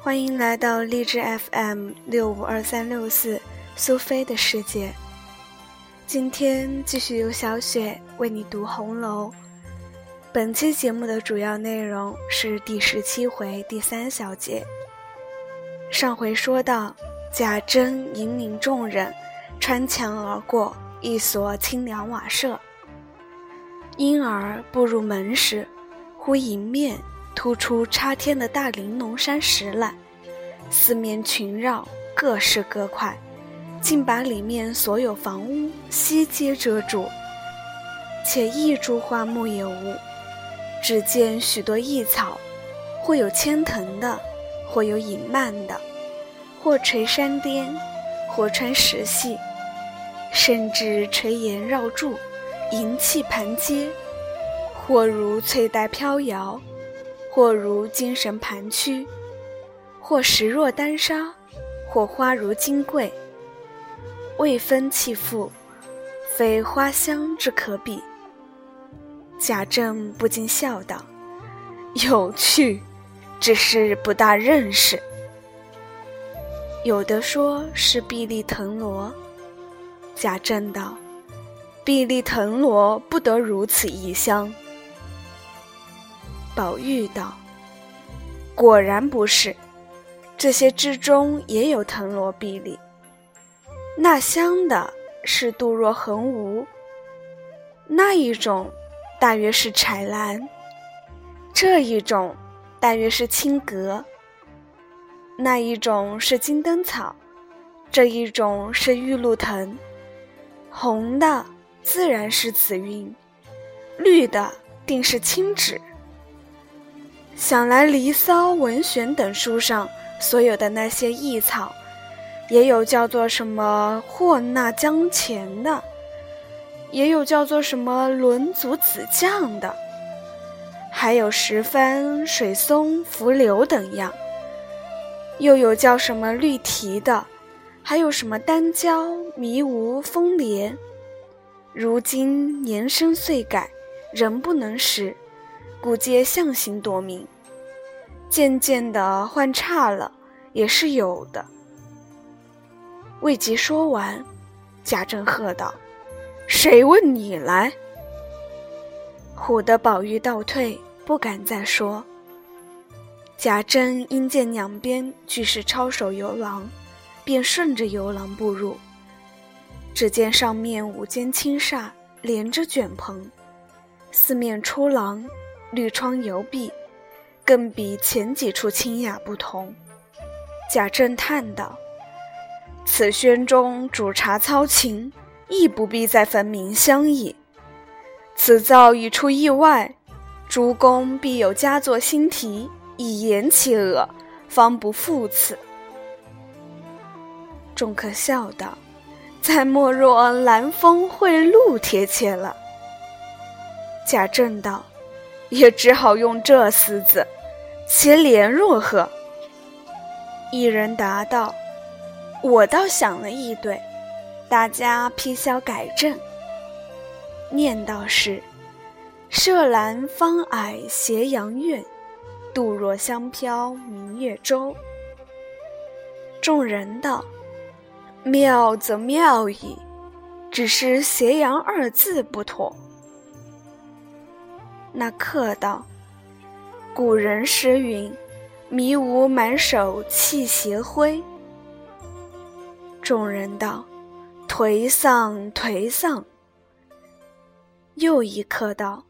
欢迎来到励志 FM 六五二三六四苏菲的世界。今天继续由小雪为你读《红楼》。本期节目的主要内容是第十七回第三小节。上回说到，贾珍引领众人穿墙而过一所清凉瓦舍，因而步入门时，忽迎面。突出插天的大玲珑山石来，四面群绕，各式各块，竟把里面所有房屋悉皆遮住，且一株花木也无。只见许多异草，或有牵藤的，或有隐蔓的，或垂山巅，或穿石隙，甚至垂檐绕柱，银器盘阶，或如翠带飘摇。或如精神盘曲，或石若丹砂，或花如金桂，未分气妇，非花香之可比。贾政不禁笑道：“有趣，只是不大认识。”有的说是碧丽藤萝，贾政道：“碧丽藤萝不得如此异香。”宝玉道：“果然不是，这些之中也有藤萝碧丽。那香的是杜若横无，那一种大约是彩兰，这一种大约是青阁，那一种是金灯草，这一种是玉露藤。红的自然是紫云，绿的定是青芷。”想来，《离骚》《文选》等书上所有的那些异草，也有叫做什么霍纳江前的，也有叫做什么轮足子将的，还有石帆、水松、浮柳等样，又有叫什么绿提的，还有什么丹椒、迷芜、风莲。如今年深岁改，人不能识。故皆象形多名，渐渐的换差了，也是有的。未及说完，贾政喝道：“谁问你来？”唬得宝玉倒退，不敢再说。贾政因见两边俱是抄手游廊，便顺着游廊步入。只见上面五间青厦连着卷棚，四面出廊。绿窗油壁，更比前几处清雅不同。贾政叹道：“此轩中煮茶操琴，亦不必再焚明香矣。此造已出意外，诸公必有佳作新题，以言其耳，方不负此。”众客笑道：“再莫若兰风会露贴切了。”贾政道。也只好用这四字，其联若何？一人答道：“我倒想了一对，大家批销改正。念道是：麝兰芳霭斜阳院，杜若香飘明月洲。”众人道：“妙则妙矣，只是斜阳二字不妥。”那客道：“古人诗云，迷无满手气斜灰。”众人道：“颓丧，颓丧。”又一客道：“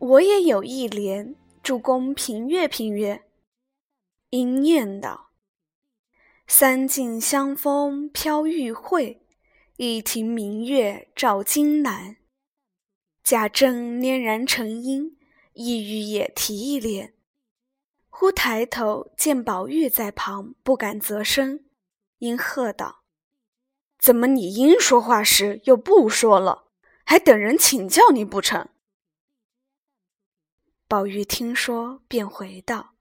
我也有一联，主公评阅评阅。”应念道：“三径香风飘玉慧，一庭明月照金兰。”贾政拈然成音，意欲也提一联，忽抬头见宝玉在旁，不敢啧声，因喝道：“怎么你应说话时又不说了？还等人请教你不成？”宝玉听说，便回道：“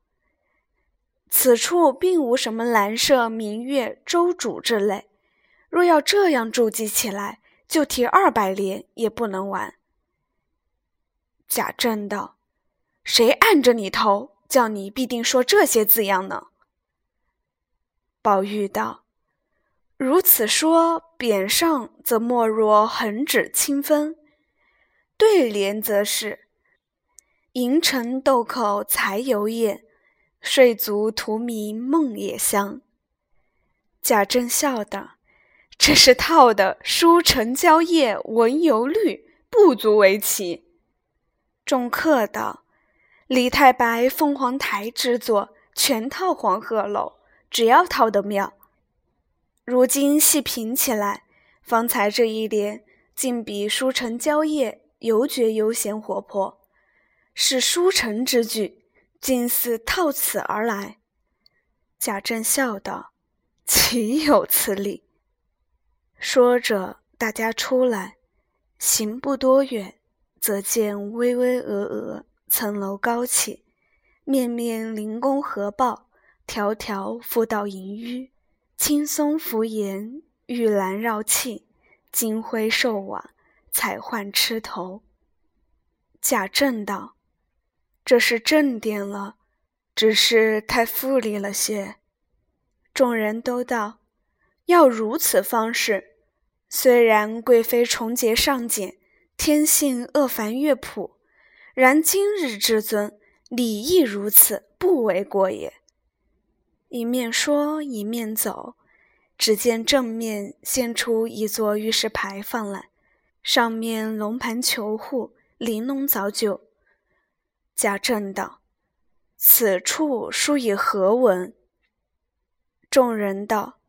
此处并无什么兰舍、明月、周主之类，若要这样注记起来，就提二百联也不能完。”贾政道：“谁按着你头，叫你必定说这些字样呢？”宝玉道：“如此说，匾上则莫若横指清风；对联则是‘银城豆蔻才油艳，睡足荼蘼梦也香’。”贾政笑道：“这是套的‘书成蕉叶闻犹绿’，不足为奇。”众客道：“李太白凤凰台之作，全套黄鹤楼。”只要套得妙，如今细品起来，方才这一联竟比“书成蕉叶”犹觉悠闲活泼，是书成之句，竟似套此而来。贾政笑道：“岂有此理！”说着，大家出来，行不多远，则见巍巍峨峨，层楼高起，面面灵宫合抱。条条复道银纡，青松拂檐，玉兰绕砌，金辉兽瓦，彩幻螭头。贾政道：“这是正殿了，只是太富丽了些。”众人都道：“要如此方式，虽然贵妃重节上简，天性恶凡乐谱，然今日之尊，礼亦如此，不为过也。”一面说一面走，只见正面现出一座玉石牌坊来，上面龙盘球户，玲珑藻酒。贾政道：“此处书以何文？”众人道：“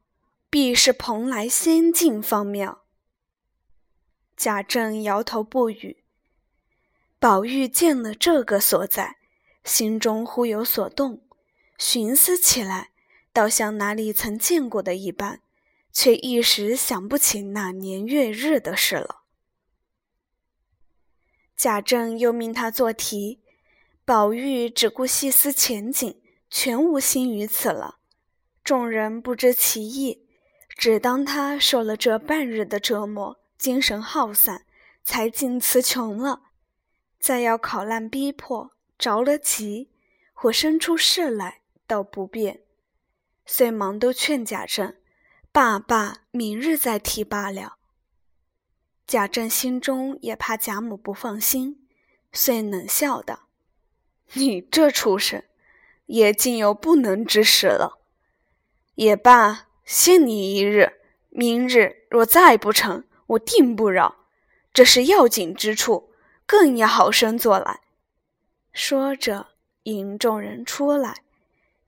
必是蓬莱仙境方妙。”贾政摇头不语。宝玉见了这个所在，心中忽有所动，寻思起来。倒像哪里曾见过的一般，却一时想不起那年月日的事了。贾政又命他做题，宝玉只顾细思前景，全无心于此了。众人不知其意，只当他受了这半日的折磨，精神耗散，才尽词穷了。再要考烂逼迫，着了急，或生出事来，倒不便。遂忙都劝贾政：“爸爸，明日再提罢了。”贾政心中也怕贾母不放心，遂冷笑道：“你这畜生，也竟有不能之事了。也罢，信你一日，明日若再不成，我定不饶。这是要紧之处，更要好生做来。”说着，引众人出来，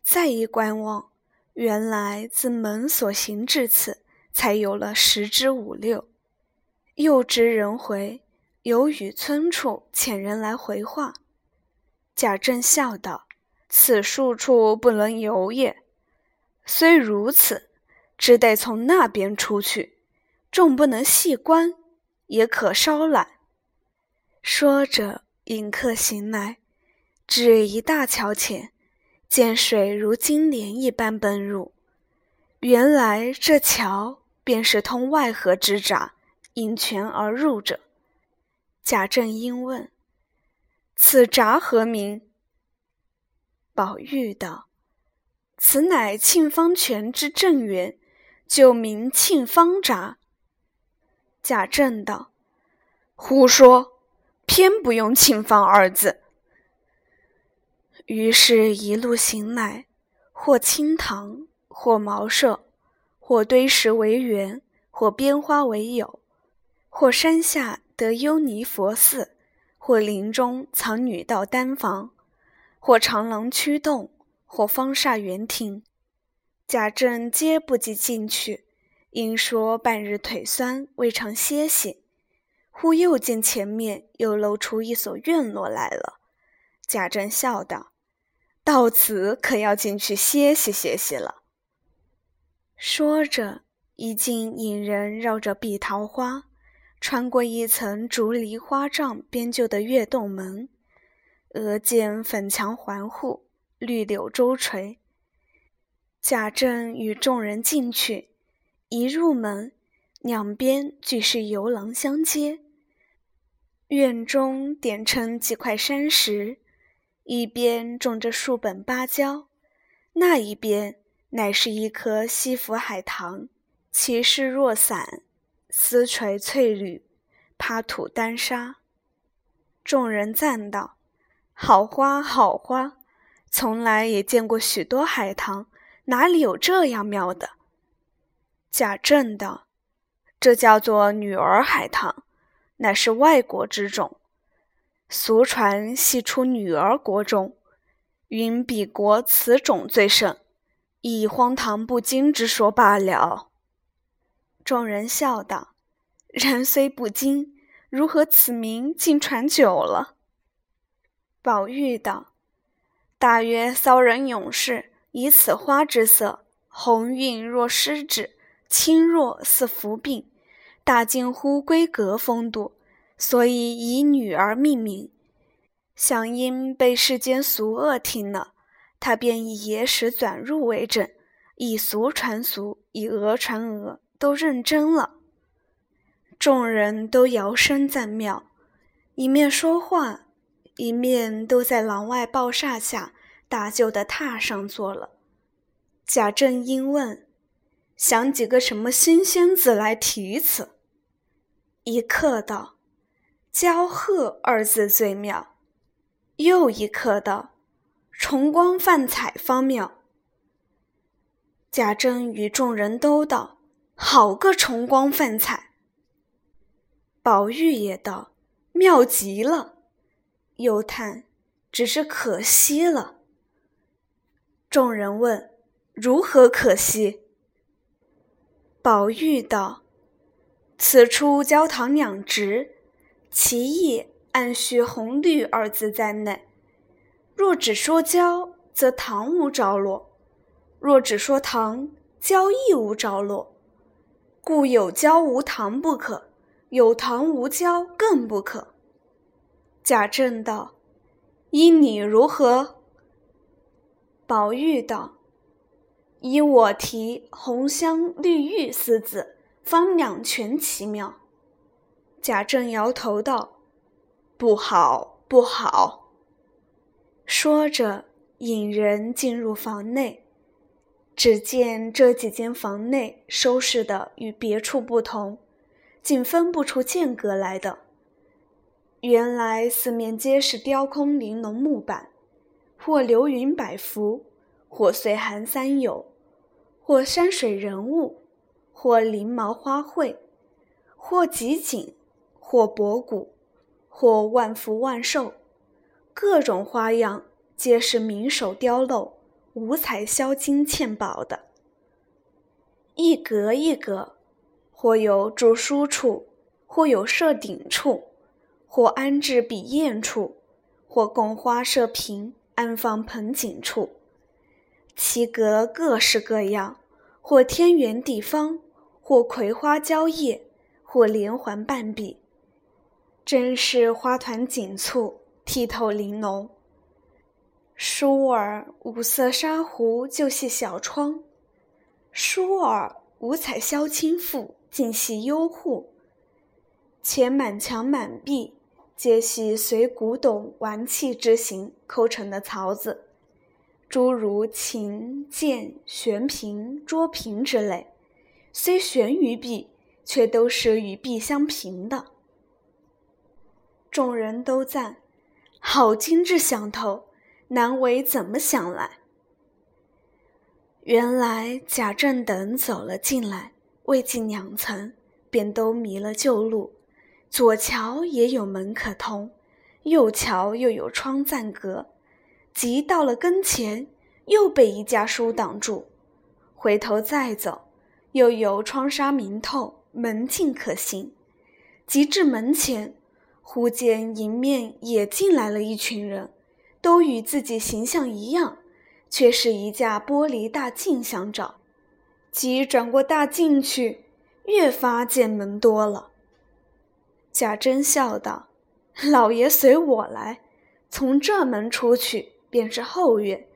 再一观望。原来自门所行至此，才有了十之五六。又知人回，有与村处遣人来回话。贾政笑道：“此数处不能游也。虽如此，只得从那边出去，众不能细观，也可稍览。”说着，引客行来，至一大桥前。见水如金莲一般奔入，原来这桥便是通外河之闸，引泉而入者。贾政因问：“此闸何名？”宝玉道：“此乃沁芳泉之正源，就名沁芳闸。”贾政道：“胡说，偏不用沁芳二字。”于是，一路行来，或清塘，或茅舍，或堆石为园，或编花为友，或山下得幽尼佛寺，或林中藏女道丹房，或长廊曲洞，或方厦园亭。贾政皆不及进去，因说半日腿酸，未尝歇息。忽又见前面又露出一所院落来了。贾政笑道。到此可要进去歇息歇息了。说着，已经引人绕着碧桃花，穿过一层竹篱花帐编就的月洞门，额见粉墙环护，绿柳周垂。贾政与众人进去，一入门，两边俱是游廊相接，院中点成几块山石。一边种着数本芭蕉，那一边乃是一棵西府海棠，其势若伞，丝垂翠缕，趴土丹砂。众人赞道：“好花，好花！从来也见过许多海棠，哪里有这样妙的？”贾政道：“这叫做女儿海棠，乃是外国之种。俗传系出女儿国中，云彼国此种最盛，以荒唐不经之说罢了。”众人笑道：“人虽不精。”如何此名竟传久了？宝玉道：“大约骚人勇士以此花之色，红晕若失之，轻若似浮病，大近乎闺阁风度，所以以女儿命名。想因被世间俗恶听了，他便以野史转入为证，以俗传俗，以讹传讹，都认真了。”众人都摇声赞妙，一面说话，一面都在廊外抱厦下大旧的榻上坐了。贾政因问：“想几个什么新鲜字来题词？”一刻道：“骄鹤二字最妙。”又一刻道：“重光泛彩方妙。”贾珍与众人都道：“好个重光泛彩！”宝玉也道：“妙极了。”又叹：“只是可惜了。”众人问：“如何可惜？”宝玉道：“此处焦糖两直，其意暗蓄红绿二字在内。若只说焦，则糖无着落；若只说糖，焦亦无着落。故有焦无糖不可。”有糖无焦更不可。贾政道：“依你如何？”宝玉道：“依我题‘红香绿玉’四字，方两全其妙。”贾政摇头道：“不好，不好。”说着，引人进入房内，只见这几间房内收拾的与别处不同。竟分不出间隔来的。原来四面皆是雕空玲珑木板，或流云百幅，或岁寒三友，或山水人物，或翎毛花卉，或集锦，或博古，或万福万寿，各种花样皆是名手雕镂，五彩镶金嵌宝的，一格一格。或有著书处，或有设鼎处，或安置笔砚处，或供花设瓶、安放盆景处，其格各式各样，或天圆地方，或葵花蕉叶，或连环半壁，真是花团锦簇，剔透玲珑。疏儿五色纱壶就系小窗，疏儿五彩销青妇。尽系幽户，且满墙满壁皆系随古董玩器之形抠成的槽子，诸如琴、剑、悬瓶、桌屏之类，虽悬于壁，却都是与壁相平的。众人都赞：好精致想头，难为怎么想来？原来贾政等走了进来。未进两层，便都迷了旧路。左桥也有门可通，右桥又有窗暂隔。即到了跟前，又被一架书挡住。回头再走，又有窗纱明透，门径可行。即至门前，忽见迎面也进来了一群人，都与自己形象一样，却是一架玻璃大镜相照。即转过大镜去，越发见门多了。贾珍笑道：“老爷随我来，从这门出去便是后院，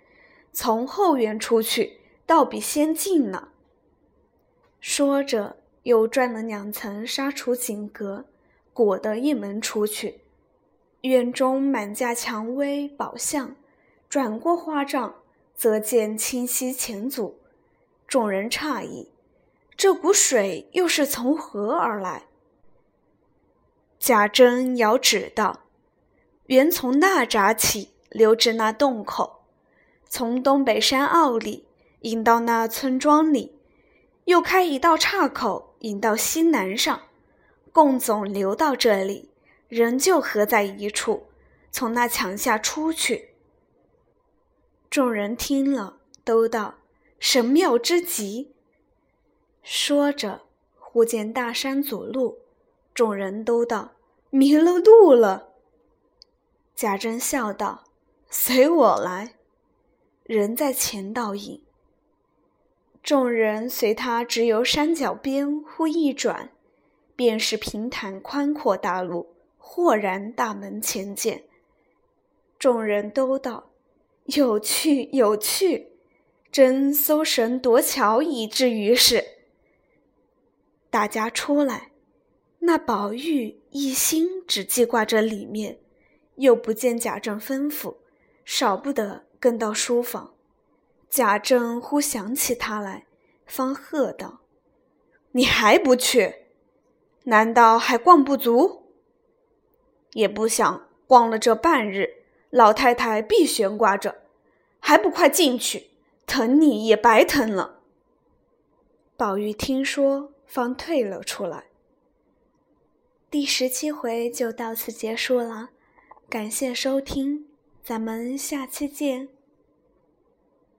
从后院出去倒比先进呢。”说着，又转了两层纱橱锦阁，果得一门出去。院中满架蔷薇宝相，转过花帐，则见清溪前阻。众人诧异，这股水又是从何而来？贾珍遥指道：“原从那闸起，流至那洞口，从东北山坳里引到那村庄里，又开一道岔口引到西南上，共总流到这里，仍旧合在一处，从那墙下出去。”众人听了，都道：“神妙之极。”说着，忽见大山阻路。众人都道：“迷了路了。”贾珍笑道：“随我来。”人在前导引。众人随他直由山脚边，忽一转，便是平坦宽阔大路，豁然大门前见。众人都道：“有趣，有趣！真搜神夺巧，以至于是。”大家出来。那宝玉一心只记挂着里面，又不见贾政吩咐，少不得跟到书房。贾政忽想起他来，方喝道：“你还不去？难道还逛不足？也不想逛了这半日，老太太必悬挂着，还不快进去？疼你也白疼了。”宝玉听说，方退了出来。第十七回就到此结束了，感谢收听，咱们下期见。